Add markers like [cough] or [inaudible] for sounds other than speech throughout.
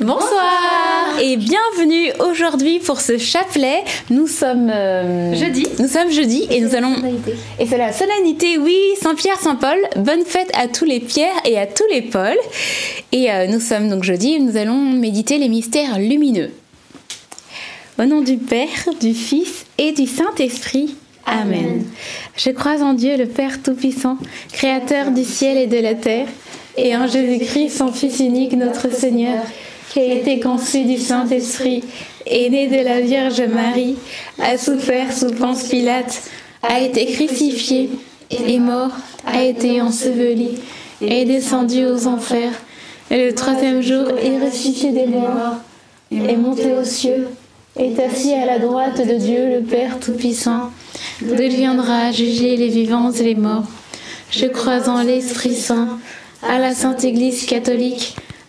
Bonsoir et bienvenue aujourd'hui pour ce chapelet. Nous sommes euh, Jeudi. Nous sommes jeudi et nous allons et c'est la solennité. Oui, Saint Pierre, Saint Paul. Bonne fête à tous les Pierres et à tous les Pauls. Et euh, nous sommes donc jeudi et nous allons méditer les mystères lumineux. Au nom du Père, du Fils et du Saint-Esprit. Amen. Je crois en Dieu le Père Tout-Puissant, Créateur du ciel et de la terre, et en Jésus-Christ, son Fils unique, notre Seigneur, qui a été conçu du Saint-Esprit, est né de la Vierge Marie, a souffert sous Ponce Pilate, a été crucifié, est mort, a été enseveli, est descendu aux enfers, et le troisième jour est ressuscité des morts, est monté aux cieux, est assis à la droite de Dieu le Père Tout-Puissant, d'où il viendra juger les vivants et les morts. Je crois en l'Esprit Saint, à la Sainte Église catholique,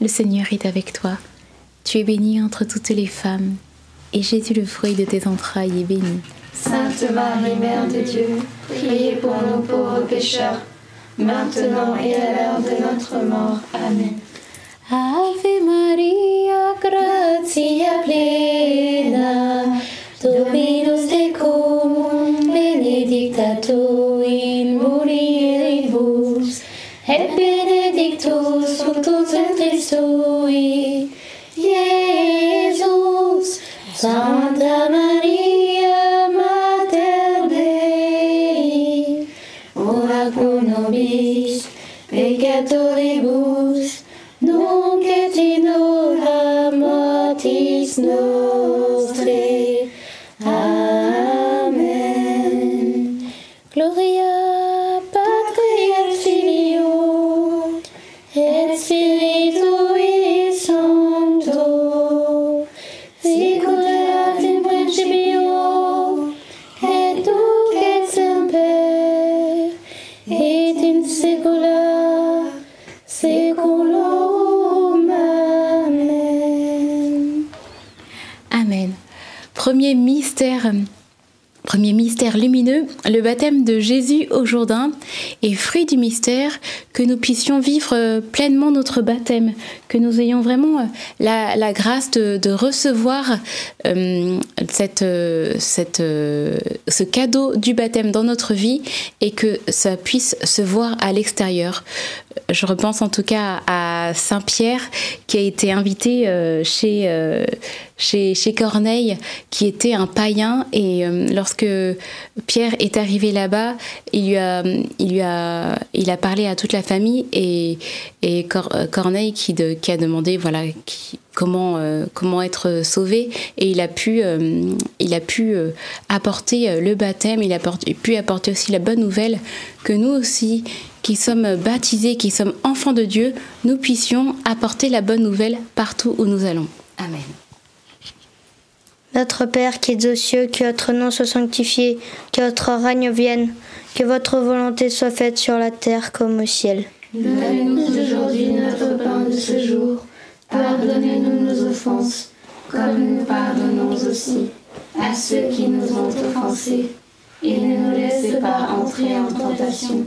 le Seigneur est avec toi. Tu es bénie entre toutes les femmes, et Jésus, le fruit de tes entrailles, est béni. Sainte Marie, Mère de Dieu, priez pour nos pauvres pécheurs, maintenant et à l'heure de notre mort. Amen. Ave Maria, gratia plena, Dominus tecum, benedicta tu in mulieribus, et benedictus fructus ventris tui, Iesus. Santa Maria, Mater Dei, ora pro nobis peccatoribus, nunc et in hora mortis. Amen. Baptême de Jésus au Jourdain et fruit du mystère que nous puissions vivre pleinement notre baptême, que nous ayons vraiment la, la grâce de, recevoir euh, euh, euh, ce cadeau du baptême dans notre vie et que ça puisse se voir à l'extérieur. Je repense en tout cas à Saint Pierre qui a été invité euh, chez, euh, chez, chez Corneille, qui était un païen. Et euh, lorsque Pierre est arrivé là-bas, il, a, il, il a parlé à toute la famille et, et Cor- Corneille qui, de- qui a demandé voilà, comment, comment être sauvé. Et il a pu, il a pu apporter le baptême, il a pu apporter aussi la bonne nouvelle que nous aussi, qui sommes baptisés, qui sommes enfants de Dieu, nous puissions apporter la bonne nouvelle partout où nous allons. Amen. Notre Père qui es aux cieux, que votre nom soit sanctifié, que votre règne vienne, que votre volonté soit faite sur la terre comme au ciel. Donne-nous aujourd'hui notre pain de ce jour. Pardonnez-nous nos offenses, comme nous pardonnons aussi à ceux qui nous ont offensés. Et ne nous laisse pas entrer en tentation,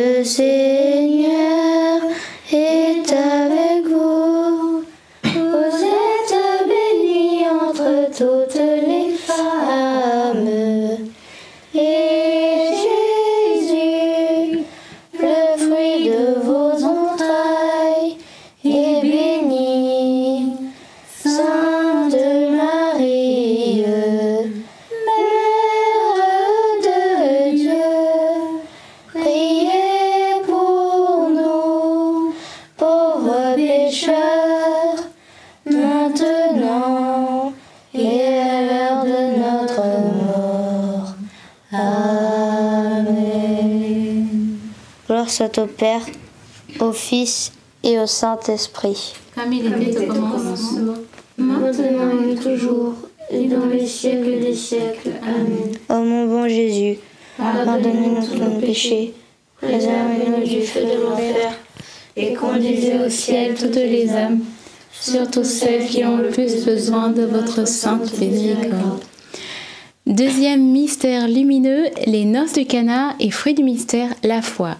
Seigneur soit au Père, au Fils et au Saint-Esprit. Comme il était au commencement, maintenant et toujours, et dans les siècles des siècles. Amen. Ô mon bon Jésus, Pardonnez-nous nos péchés, préservez-nous du feu de l'enfer, et conduisez au ciel toutes les âmes, surtout celles qui ont le plus besoin de votre sainte miséricorde. Deuxième mystère lumineux, les noces de Cana et fruit du mystère, la foi.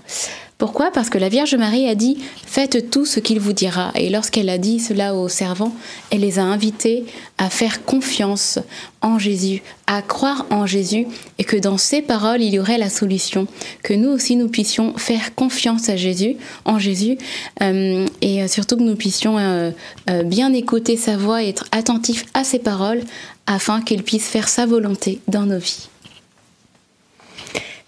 Pourquoi? Parce que la Vierge Marie a dit Faites tout ce qu'il vous dira. Et lorsqu'elle a dit cela aux servants, elle les a invités à faire confiance en Jésus, à croire en Jésus et que dans ses paroles, il y aurait la solution. Que nous aussi, nous puissions faire confiance à Jésus, en Jésus, euh, et surtout que nous puissions euh, euh, bien écouter sa voix et être attentifs à ses paroles afin qu'il puisse faire sa volonté dans nos vies.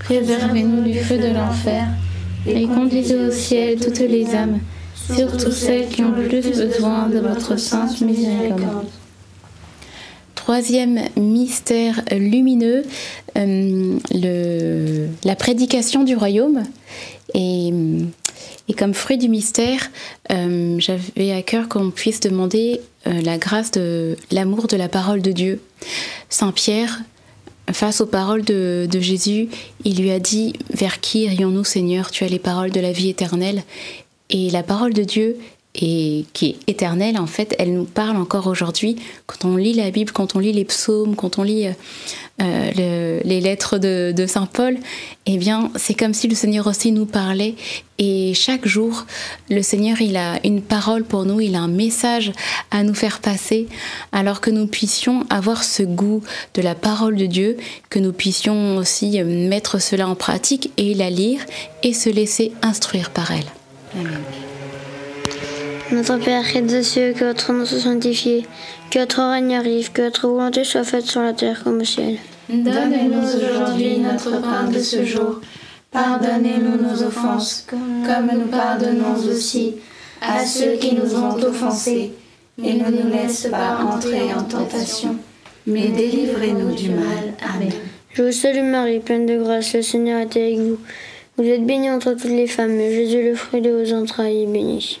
préservez-nous du feu de l'enfer, et conduisez au ciel toutes les âmes, surtout celles qui ont plus besoin de votre sainte miséricorde. Troisième mystère lumineux, euh, la prédication du royaume. Et, et comme fruit du mystère, euh, j'avais à cœur qu'on puisse demander euh, la grâce de l'amour de la parole de Dieu. Saint Pierre, face aux paroles de, Jésus, il lui a dit Vers qui irions-nous, Seigneur? Tu as les paroles de la vie éternelle. Et la parole de Dieu, et qui est éternelle, en fait, elle nous parle encore aujourd'hui. Quand on lit la Bible, quand on lit les psaumes, quand on lit euh, euh, le- les lettres de, de Saint Paul, eh bien, c'est comme si le Seigneur aussi nous parlait. Et chaque jour, le Seigneur, il a une parole pour nous, il a un message à nous faire passer, alors que nous puissions avoir ce goût de la parole de Dieu, que nous puissions aussi mettre cela en pratique et la lire et se laisser instruire par elle. Amen. Notre Père qui es aux cieux, que votre nom soit sanctifié, que votre règne arrive, que votre volonté soit faite sur la terre comme au ciel. Donne-nous aujourd'hui notre pain de ce jour. Pardonnez-nous nos offenses, comme nous pardonnons aussi à ceux qui nous ont offensés. Et ne nous laisse pas entrer en tentation, mais délivrez-nous du mal. Amen. Je vous salue Marie, pleine de grâce, le Seigneur est avec vous. Vous êtes bénie entre toutes les femmes, et Jésus, le fruit de vos entrailles, est béni.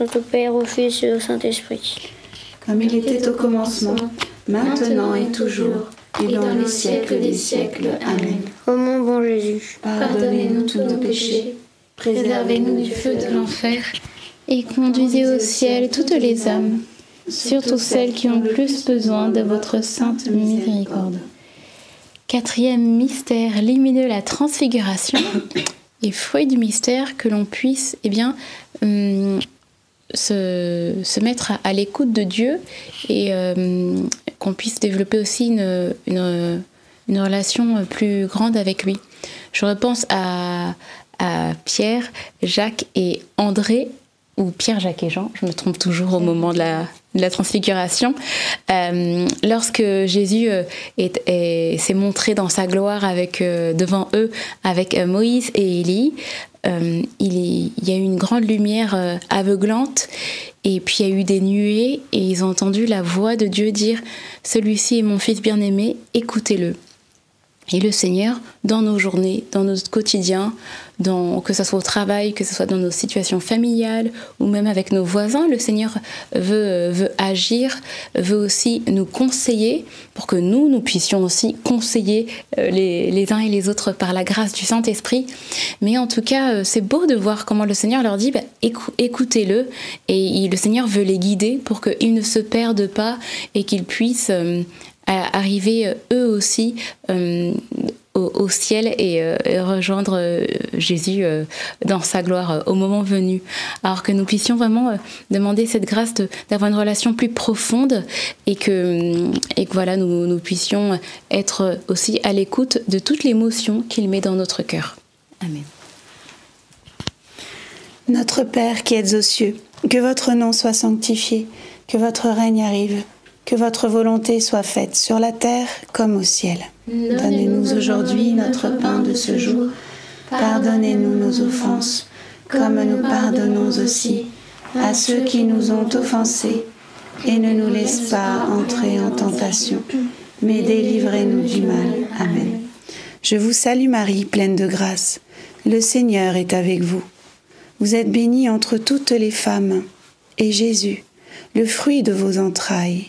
Soit au Père, au Fils et au Saint-Esprit. Comme il était au commencement, maintenant et toujours, et dans les siècles des siècles. Amen. Ô mon bon Jésus, Pardonnez-nous tous nos péchés, préservez-nous du feu de l'enfer, Et conduisez au ciel toutes les âmes, surtout celles qui ont le plus besoin de votre sainte miséricorde. Quatrième mystère lumineux, la transfiguration. [coughs] Et fruit du mystère, que l'on puisse eh bien, hum, se, se mettre à, l'écoute de Dieu et hum, qu'on puisse développer aussi une, une, relation plus grande avec lui. Je repense à, Pierre, Jacques et André, ou Pierre, Jacques et Jean, je me trompe toujours au moment de la, de la transfiguration, euh, lorsque Jésus euh, est- est- s'est montré dans sa gloire avec, euh, devant eux avec euh, Moïse et Élie, euh, il, y- il y a eu une grande lumière euh, aveuglante et puis il y a eu des nuées et ils ont entendu la voix de Dieu dire Celui-ci est mon fils bien-aimé, écoutez-le. Et le Seigneur, dans nos journées, dans notre quotidien, que ce soit au travail, que ce soit dans nos situations familiales ou même avec nos voisins, le Seigneur veut, agir, veut aussi nous conseiller pour que nous, nous puissions aussi conseiller euh, les, uns et les autres par la grâce du Saint-Esprit. Mais en tout cas, euh, c'est beau de voir comment le Seigneur leur dit, bah, écou- écoutez-le, et le Seigneur veut les guider pour qu'ils ne se perdent pas et qu'ils puissent... euh, à arriver euh, eux aussi euh, au, ciel et, euh, rejoindre Jésus dans sa gloire au moment venu. Alors que nous puissions vraiment demander cette grâce d'avoir une relation plus profonde et que, hum, et que voilà, nous, nous puissions être aussi à l'écoute de toute l'émotion qu'il met dans notre cœur. Amen. Notre Père qui êtes aux cieux, que votre nom soit sanctifié, que votre règne arrive, que votre volonté soit faite sur la terre comme au ciel. Donnez-nous aujourd'hui notre pain de ce jour. Pardonnez-nous nos offenses, comme nous pardonnons aussi à ceux qui nous ont offensés. Et ne nous laisse pas entrer en tentation, mais délivrez-nous du mal. Amen. Je vous salue Marie, pleine de grâce. Le Seigneur est avec vous. Vous êtes bénie entre toutes les femmes, et Jésus, le fruit de vos entrailles,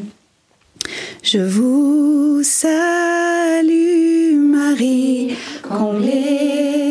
Je vous salue Marie, comblée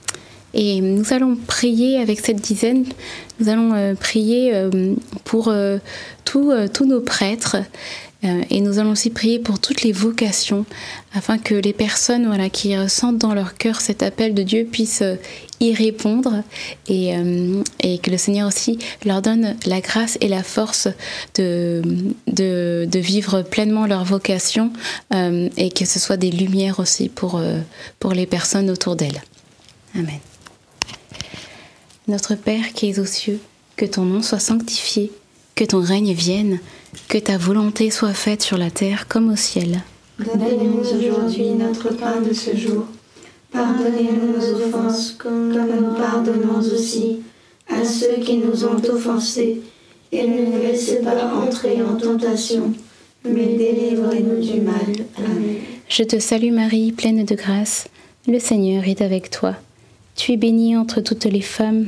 Et nous allons prier avec cette dizaine, nous allons euh, prier euh, pour euh, tous nos prêtres et nous allons aussi prier pour toutes les vocations afin que les personnes voilà, qui ressentent dans leur cœur cet appel de Dieu puissent y répondre et, que le Seigneur aussi leur donne la grâce et la force de, vivre pleinement leur vocation et que ce soit des lumières aussi pour les personnes autour d'elles. Amen. Notre Père qui es aux cieux, que ton nom soit sanctifié, que ton règne vienne, que ta volonté soit faite sur la terre comme au ciel. Donne-nous aujourd'hui notre pain de ce jour. Pardonnez-nous nos offenses comme nous pardonnons aussi à ceux qui nous ont offensés. Et ne nous laissez pas entrer en tentation, mais délivrez-nous du mal. Amen. Je te salue Marie, pleine de grâce. Le Seigneur est avec toi. Tu es bénie entre toutes les femmes,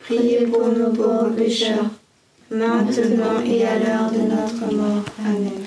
priez pour nous pauvres pécheurs, maintenant et à l'heure de notre mort. Amen.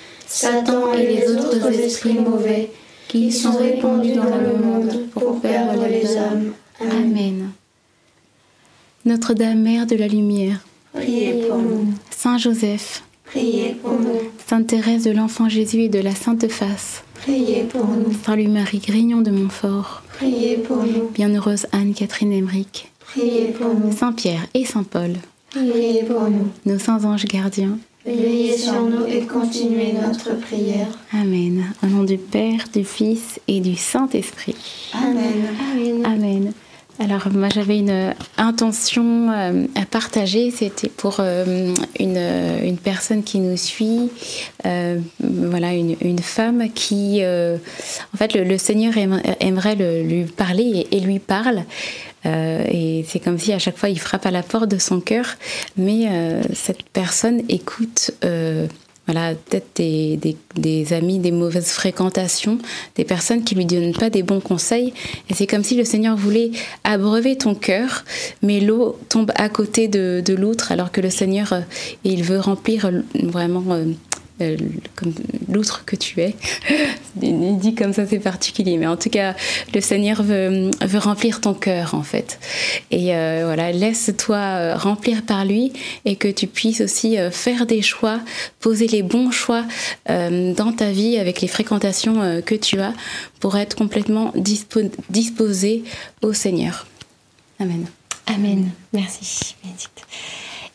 Satan et les autres esprits mauvais qui sont répandus dans le monde pour perdre les âmes. Amen. Notre-Dame, Mère de la Lumière, priez pour nous. Saint Joseph, priez pour nous. Sainte Thérèse de l'Enfant Jésus et de la Sainte Face, priez pour nous. Saint Louis-Marie Grignon de Montfort, priez pour nous. Bienheureuse Anne-Catherine Emmerich, priez pour nous. Saint Pierre et Saint Paul, priez pour nous. Nos saints anges gardiens, Veillez sur nous et continuez notre prière. Amen. Au nom du Père, du Fils et du Saint-Esprit. Amen. Amen. Amen. Alors moi j'avais une intention euh, à partager, c'était pour euh, une, personne qui nous suit, euh, voilà une, femme qui, en fait le, Seigneur aimerait lui parler et, et lui parle. Euh, et c'est comme si à chaque fois il frappe à la porte de son cœur, mais euh, cette personne écoute euh, voilà, peut-être des, des, amis, des mauvaises fréquentations, des personnes qui lui donnent pas des bons conseils. Et c'est comme si le Seigneur voulait abreuver ton cœur, mais l'eau tombe à côté de, de l'outre, alors que le Seigneur, euh, il veut remplir vraiment euh, comme l'outre que tu es. [laughs] Dit comme ça, c'est particulier. Mais en tout cas, le Seigneur veut, remplir ton cœur, en fait. Et euh, voilà, laisse-toi euh, remplir par lui et que tu puisses aussi euh, faire des choix, poser les bons choix dans ta vie avec les fréquentations que tu as pour être complètement dispo disposé au Seigneur. Amen. Amen. Merci, Bénédicte.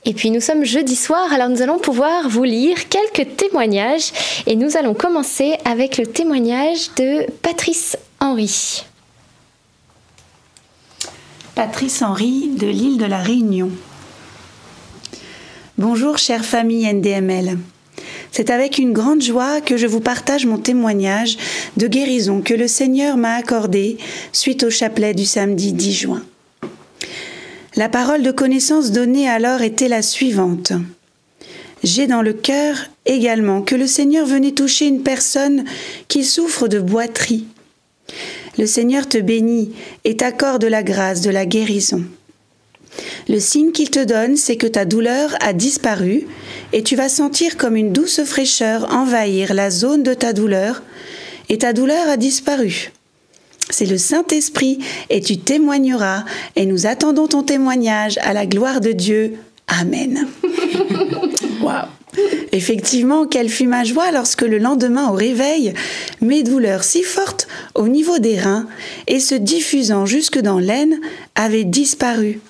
Et puis nous sommes jeudi soir, alors nous allons pouvoir vous lire quelques témoignages. Et nous allons commencer avec le témoignage de Patrice Henry. Patrice Henry de l'île de la Réunion. Bonjour chère famille NDML. C'est avec une grande joie que je vous partage mon témoignage de guérison que le Seigneur m'a accordé suite au chapelet du samedi 10 juin. La parole de connaissance donnée alors était la suivante. J'ai dans le cœur également que le Seigneur venait toucher une personne qui souffre de boiterie. Le Seigneur te bénit et t'accorde la grâce de la guérison. Le signe qu'il te donne, c'est que ta douleur a disparu et tu vas sentir comme une douce fraîcheur envahir la zone de ta douleur et ta douleur a disparu. C'est le Saint-Esprit et tu témoigneras et nous attendons ton témoignage à la gloire de Dieu. Amen. [laughs] Waouh. Effectivement, quelle fut ma joie lorsque le lendemain au réveil, mes douleurs si fortes au niveau des reins et se diffusant jusque dans l'aine avaient disparu.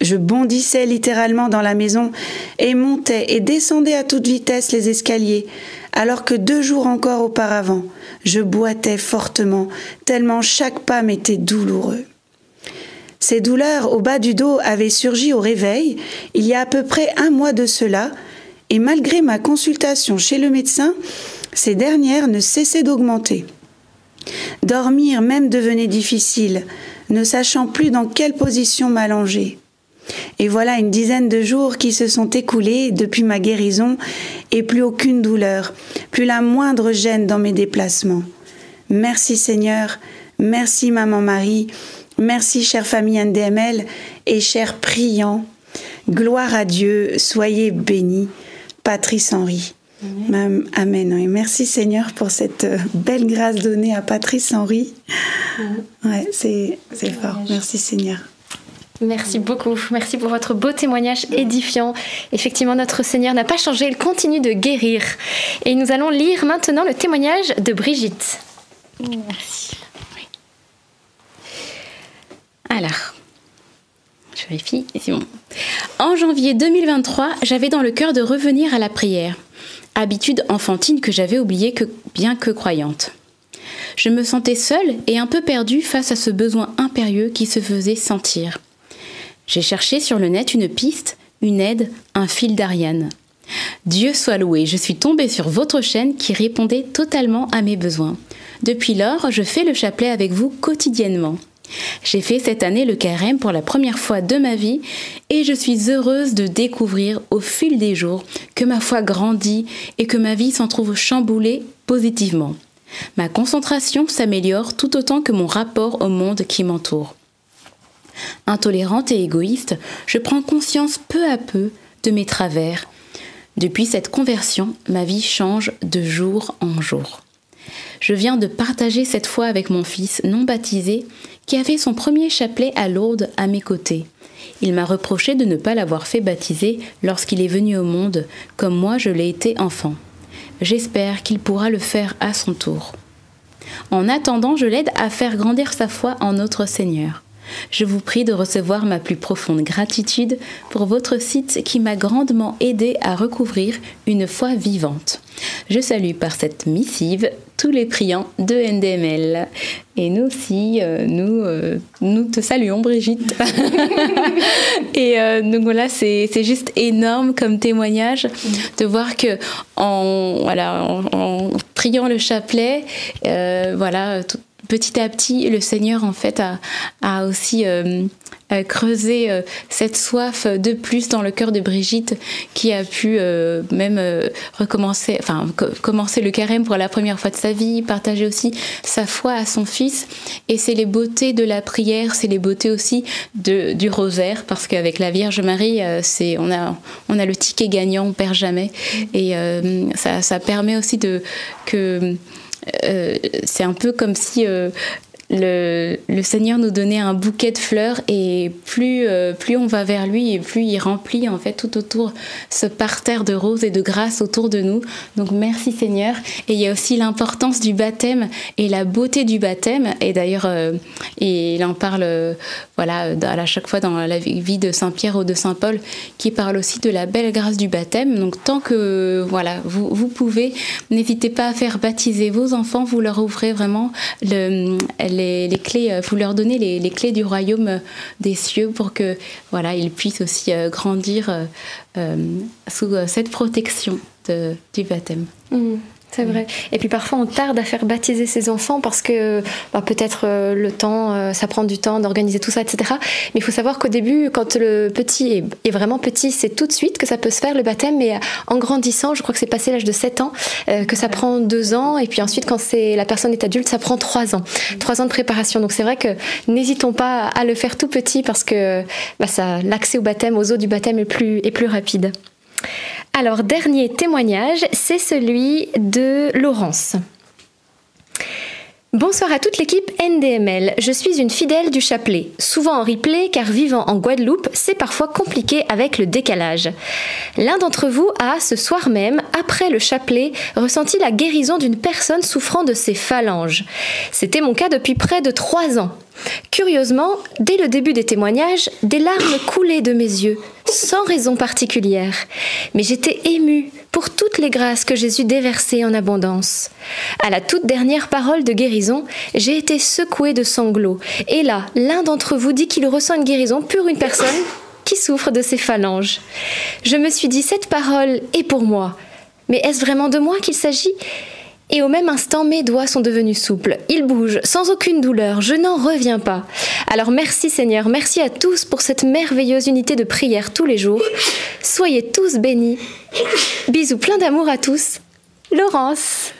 Je bondissais littéralement dans la maison et montais et descendais à toute vitesse les escaliers, alors que deux jours encore auparavant, je boitais fortement, tellement chaque pas m'était douloureux. Ces douleurs au bas du dos avaient surgi au réveil, il y a à peu près un mois de cela, et malgré ma consultation chez le médecin, ces dernières ne cessaient d'augmenter. Dormir même devenait difficile, ne sachant plus dans quelle position m'allonger. Et voilà une dizaine de jours qui se sont écoulés depuis ma guérison et plus aucune douleur, plus la moindre gêne dans mes déplacements. Merci Seigneur, merci Maman Marie, merci chère famille NDML et chers priants. Gloire à Dieu, soyez bénis. Patrice Henry. Amen. Amen. Et merci Seigneur pour cette belle grâce donnée à Patrice Henry. Ouais, c'est fort. Merci Seigneur. Merci beaucoup. Merci pour votre beau témoignage édifiant. Effectivement, notre Seigneur n'a pas changé, il continue de guérir. Et nous allons lire maintenant le témoignage de Brigitte. Merci. Oui. Alors, je vérifie, c'est bon. En janvier 2023, j'avais dans le cœur de revenir à la prière, habitude enfantine que j'avais oubliée que, bien que croyante. Je me sentais seule et un peu perdue face à ce besoin impérieux qui se faisait sentir. J'ai cherché sur le net une piste, une aide, un fil d'Ariane. Dieu soit loué, je suis tombée sur votre chaîne qui répondait totalement à mes besoins. Depuis lors, je fais le chapelet avec vous quotidiennement. J'ai fait cette année le carême pour la première fois de ma vie et je suis heureuse de découvrir au fil des jours que ma foi grandit et que ma vie s'en trouve chamboulée positivement. Ma concentration s'améliore tout autant que mon rapport au monde qui m'entoure. Intolérante et égoïste, je prends conscience peu à peu de mes travers. Depuis cette conversion, ma vie change de jour en jour. Je viens de partager cette foi avec mon fils non baptisé qui avait son premier chapelet à Lourdes à mes côtés. Il m'a reproché de ne pas l'avoir fait baptiser lorsqu'il est venu au monde, comme moi je l'ai été enfant. J'espère qu'il pourra le faire à son tour. En attendant, je l'aide à faire grandir sa foi en notre Seigneur. Je vous prie de recevoir ma plus profonde gratitude pour votre site qui m'a grandement aidé à recouvrir une foi vivante. Je salue par cette missive tous les priants de NDML. Et nous aussi, euh, nous, euh, nous te saluons, Brigitte. [laughs] et euh, donc voilà, c'est juste énorme comme témoignage de voir que en, voilà, en, priant le chapelet, voilà, petit à petit, le Seigneur en fait a, a aussi euh, creuser euh, cette soif de plus dans le cœur de Brigitte qui a pu euh, même recommencer, enfin commencer le carême pour la première fois de sa vie, partager aussi sa foi à son fils. Et c'est les beautés de la prière, c'est les beautés aussi de, du rosaire, parce qu'avec la Vierge Marie, c'est on a on a le ticket gagnant, on perd jamais, et ça, ça permet aussi de que c'est un peu comme si le, Seigneur nous donnait un bouquet de fleurs et plus, euh, plus on va vers lui et plus il remplit en fait tout autour ce parterre de roses et de grâce autour de nous. Donc merci Seigneur. Et il y a aussi l'importance du baptême et la beauté du baptême. Et d'ailleurs, euh, il en parle euh, voilà à chaque fois dans la vie de Saint Pierre ou de Saint Paul, qui parle aussi de la belle grâce du baptême. Donc tant que voilà vous, vous pouvez, n'hésitez pas à faire baptiser vos enfants. Vous leur ouvrez vraiment le, les, clés, euh, vous leur donnez les, clés du royaume euh, des cieux pour que voilà, ils puissent aussi euh, grandir sous cette protection du baptême. Mmh. C'est vrai. Et puis parfois on tarde à faire baptiser ses enfants parce que bah, peut-être euh, le temps, euh, ça prend du temps d'organiser tout ça, etc. Mais il faut savoir qu'au début, quand le petit est, vraiment petit, c'est tout de suite que ça peut se faire le baptême. Mais en grandissant, je crois que c'est passé l'âge de 7 ans, euh, que ça prend 2 ans. Et puis ensuite, quand c'est la personne est adulte, ça prend 3 ans. 3 ans de préparation. Donc c'est vrai que n'hésitons pas à le faire tout petit parce que bah, l'accès au baptême, aux eaux du baptême est plus, est plus rapide. Alors, dernier témoignage, c'est celui de Laurence. Bonsoir à toute l'équipe NDML. Je suis une fidèle du chapelet, souvent en replay car vivant en Guadeloupe, c'est parfois compliqué avec le décalage. L'un d'entre vous a, ce soir même, après le chapelet, ressenti la guérison d'une personne souffrant de ses phalanges. C'était mon cas depuis près de trois ans. Curieusement, dès le début des témoignages, des larmes coulaient de mes yeux, sans raison particulière. Mais j'étais émue pour toutes les grâces que Jésus déversait en abondance. À la toute dernière parole de guérison, j'ai été secouée de sanglots. Et là, l'un d'entre vous dit qu'il ressent une guérison pour une personne qui souffre de ses phalanges. Je me suis dit, cette parole est pour moi. Mais est-ce vraiment de moi qu'il s'agit? Et au même instant, mes doigts sont devenus souples. Ils bougent sans aucune douleur. Je n'en reviens pas. Alors merci Seigneur, merci à tous pour cette merveilleuse unité de prière tous les jours. Soyez tous bénis. Bisous plein d'amour à tous. Laurence.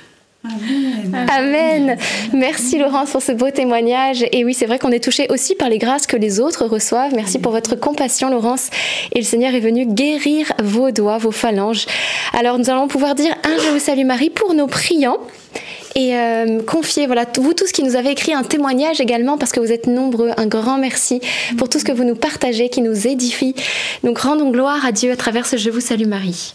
Amen. Merci Laurence pour ce beau témoignage. Et oui, c'est vrai qu'on est touché aussi par les grâces que les autres reçoivent. Merci pour votre compassion Laurence. Et le Seigneur est venu guérir vos doigts, vos phalanges. Alors nous allons pouvoir dire un Je vous salue Marie pour nos priants. Et euh, confier, voilà, vous tous qui nous avez écrit un témoignage également, parce que vous êtes nombreux, un grand merci pour tout ce que vous nous partagez, qui nous édifie. Donc rendons gloire à Dieu à travers ce Je vous salue Marie.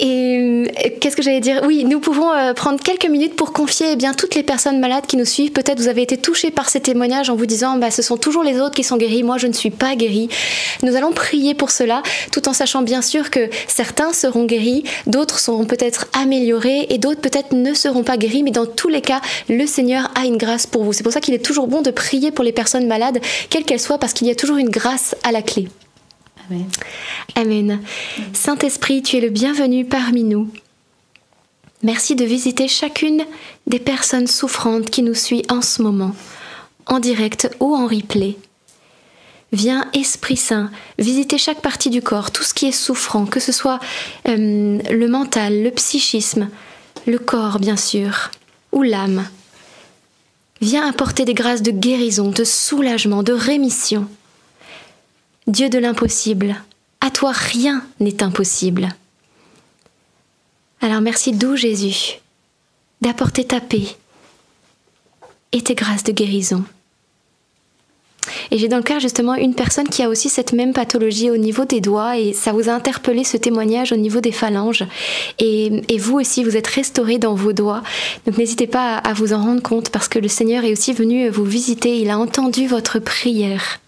Et qu'est-ce que j'allais dire Oui, nous pouvons prendre quelques minutes pour confier eh bien toutes les personnes malades qui nous suivent. Peut-être vous avez été touchés par ces témoignages en vous disant bah, ce sont toujours les autres qui sont guéris, moi je ne suis pas guéri. Nous allons prier pour cela, tout en sachant bien sûr que certains seront guéris, d'autres seront peut-être améliorés et d'autres peut-être ne seront pas guéris, mais dans tous les cas, le Seigneur a une grâce pour vous. C'est pour ça qu'il est toujours bon de prier pour les personnes malades, quelles qu'elles soient, parce qu'il y a toujours une grâce à la clé. Amen. Amen. Saint-Esprit, tu es le bienvenu parmi nous. Merci de visiter chacune des personnes souffrantes qui nous suivent en ce moment, en direct ou en replay. Viens, Esprit Saint, visiter chaque partie du corps, tout ce qui est souffrant, que ce soit euh, le mental, le psychisme, le corps bien sûr, ou l'âme. Viens apporter des grâces de guérison, de soulagement, de rémission. Dieu de l'impossible, à toi rien n'est impossible. Alors merci doux Jésus d'apporter ta paix et tes grâces de guérison. Et j'ai dans le cœur justement une personne qui a aussi cette même pathologie au niveau des doigts et ça vous a interpellé ce témoignage au niveau des phalanges. Et, vous aussi, vous êtes restauré dans vos doigts. Donc n'hésitez pas à, vous en rendre compte parce que le Seigneur est aussi venu vous visiter. Il a entendu votre prière.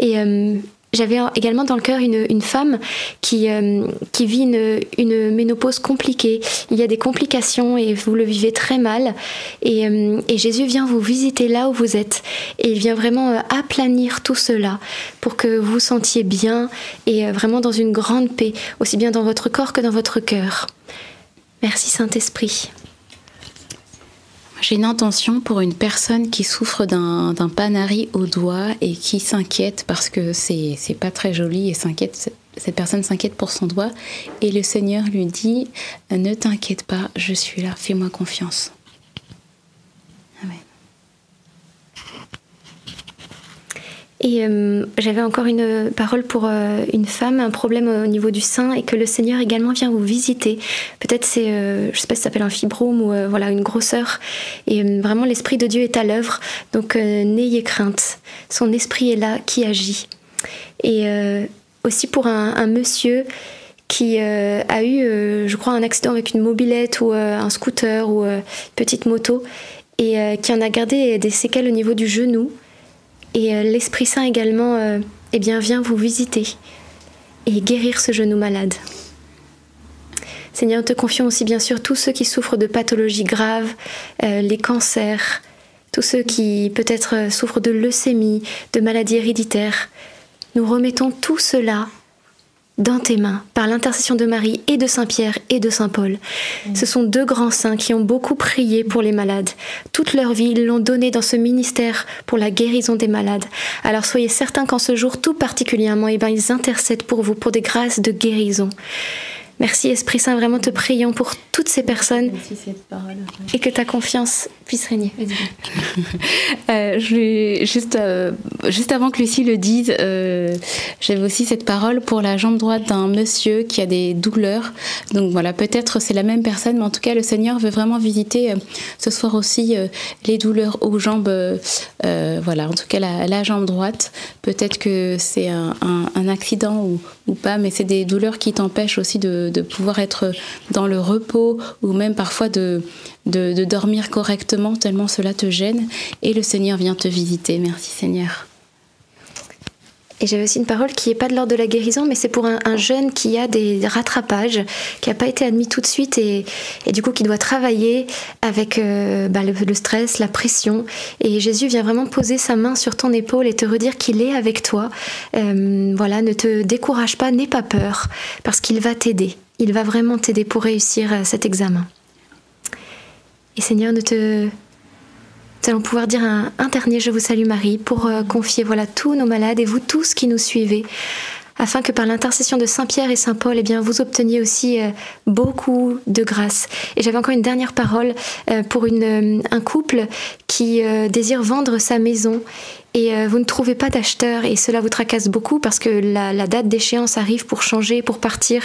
Et euh, j'avais également dans le cœur une, femme qui, euh, qui vit une, une, ménopause compliquée. Il y a des complications et vous le vivez très mal. Et, euh, et Jésus vient vous visiter là où vous êtes. Et il vient vraiment aplanir tout cela pour que vous vous sentiez bien et vraiment dans une grande paix, aussi bien dans votre corps que dans votre cœur. Merci Saint-Esprit. J'ai une intention pour une personne qui souffre d'un panari au doigt et qui s'inquiète parce que c'est pas très joli et s'inquiète. Cette personne s'inquiète pour son doigt et le Seigneur lui dit Ne t'inquiète pas, je suis là, fais-moi confiance. Et euh, j'avais encore une parole pour euh, une femme, un problème au niveau du sein, et que le Seigneur également vient vous visiter. Peut-être c'est, euh, je sais pas si ça s'appelle un fibrome ou voilà une grosseur. Et vraiment l'esprit de Dieu est à l'œuvre, donc n'ayez crainte. Son esprit est là, qui agit. Et aussi pour un, un monsieur qui a eu, je crois, un accident avec une mobilette ou un scooter ou une petite moto, et qui en a gardé des séquelles au niveau du genou. Et euh, l'Esprit Saint également euh, eh bien, vient vous visiter et guérir ce genou malade. Seigneur, te confions aussi bien sûr tous ceux qui souffrent de pathologies graves, euh, les cancers, tous ceux qui peut-être souffrent de leucémie, de maladies héréditaires. Nous remettons tout cela dans tes mains, par l'intercession de Marie et de Saint Pierre et de Saint Paul. Ce sont deux grands saints qui ont beaucoup prié pour les malades. Toute leur vie, ils l'ont donné dans ce ministère pour la guérison des malades. Alors soyez certains qu'en ce jour tout particulièrement, eh ben, ils intercèdent pour vous, pour des grâces de guérison. Merci Esprit Saint, vraiment te prions pour toutes ces personnes et que ta confiance puisse régner. [laughs] euh, je, juste, euh, juste avant que Lucie le dise, euh, j'avais aussi cette parole pour la jambe droite d'un monsieur qui a des douleurs. Donc voilà, peut-être c'est la même personne, mais en tout cas le Seigneur veut vraiment visiter euh, ce soir aussi les douleurs aux jambes. voilà, en tout cas la, jambe droite. Peut-être que c'est un, un, accident ou, ou pas, mais c'est des douleurs qui t'empêchent aussi de de, pouvoir être dans le repos ou même parfois de, de, dormir correctement tellement cela te gêne. Et le Seigneur vient te visiter. Merci Seigneur. Et j'avais aussi une parole qui n'est pas de l'ordre de la guérison, mais c'est pour un, jeune qui a des rattrapages, qui n'a pas été admis tout de suite et, du coup qui doit travailler avec euh, bah, le, stress, la pression. Et Jésus vient vraiment poser sa main sur ton épaule et te redire qu'il est avec toi. Euh, voilà, ne te décourage pas, n'aie pas peur, parce qu'il va t'aider. Il va vraiment t'aider pour réussir euh, cet examen. Et Seigneur, ne te nous allons pouvoir dire un, dernier Je vous salue Marie pour euh, confier voilà tous nos malades et vous tous qui nous suivez afin que par l'intercession de Saint Pierre et Saint Paul, eh bien, vous obteniez aussi euh, beaucoup de grâce. Et j'avais encore une dernière parole euh, pour un couple qui désire vendre sa maison et euh, vous ne trouvez pas d'acheteur et cela vous tracasse beaucoup parce que la, date d'échéance arrive pour changer, pour partir.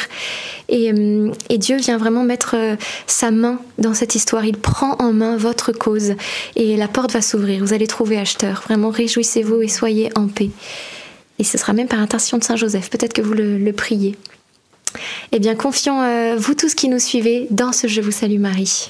Et, euh, Dieu vient vraiment mettre euh, sa main dans cette histoire. Il prend en main votre cause et la porte va s'ouvrir. Vous allez trouver acheteur. Vraiment, réjouissez-vous et soyez en paix. Et ce sera même par intercession de Saint Joseph. Peut-être que vous le, le priez. Eh bien, confions euh, vous tous qui nous suivez dans ce Je vous salue Marie.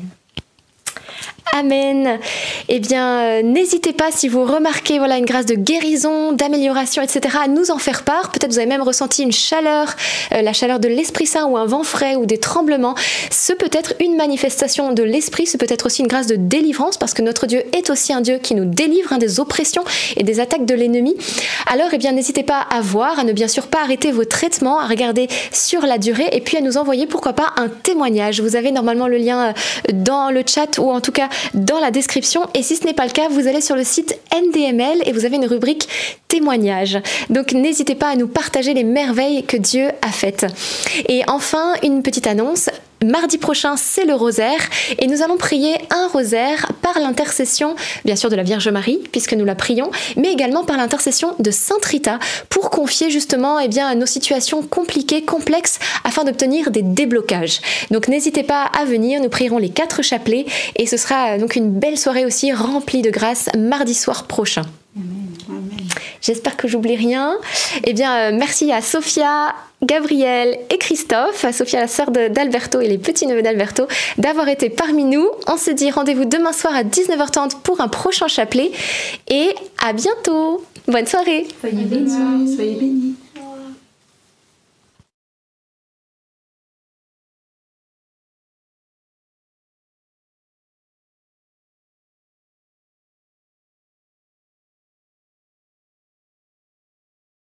Amen. Eh bien, euh, n'hésitez pas si vous remarquez voilà une grâce de guérison, d'amélioration, etc. à nous en faire part. Peut-être vous avez même ressenti une chaleur, euh, la chaleur de l'Esprit Saint ou un vent frais ou des tremblements. Ce peut être une manifestation de l'Esprit. Ce peut être aussi une grâce de délivrance parce que notre Dieu est aussi un Dieu qui nous délivre hein, des oppressions et des attaques de l'ennemi. Alors, eh bien, n'hésitez pas à voir, à ne bien sûr pas arrêter vos traitements, à regarder sur la durée et puis à nous envoyer pourquoi pas un témoignage. Vous avez normalement le lien euh, dans le chat ou en tout cas dans la description. Et si ce n'est pas le cas, vous allez sur le site NDML et vous avez une rubrique témoignages. Donc n'hésitez pas à nous partager les merveilles que Dieu a faites. Et enfin, une petite annonce. Mardi prochain, c'est le rosaire et nous allons prier un rosaire par l'intercession, bien sûr, de la Vierge Marie, puisque nous la prions, mais également par l'intercession de Sainte Rita pour confier justement eh bien, nos situations compliquées, complexes, afin d'obtenir des déblocages. Donc n'hésitez pas à venir, nous prierons les quatre chapelets et ce sera donc une belle soirée aussi remplie de grâce mardi soir prochain. J'espère que j'oublie rien. Eh bien, euh, merci à Sophia, Gabriel et Christophe, à Sophia la sœur d'Alberto et les petits-neveux d'Alberto, d'avoir été parmi nous. On se dit rendez-vous demain soir à 19h30 pour un prochain chapelet et à bientôt. Bonne soirée. Soyez bénis. Soyez bénis.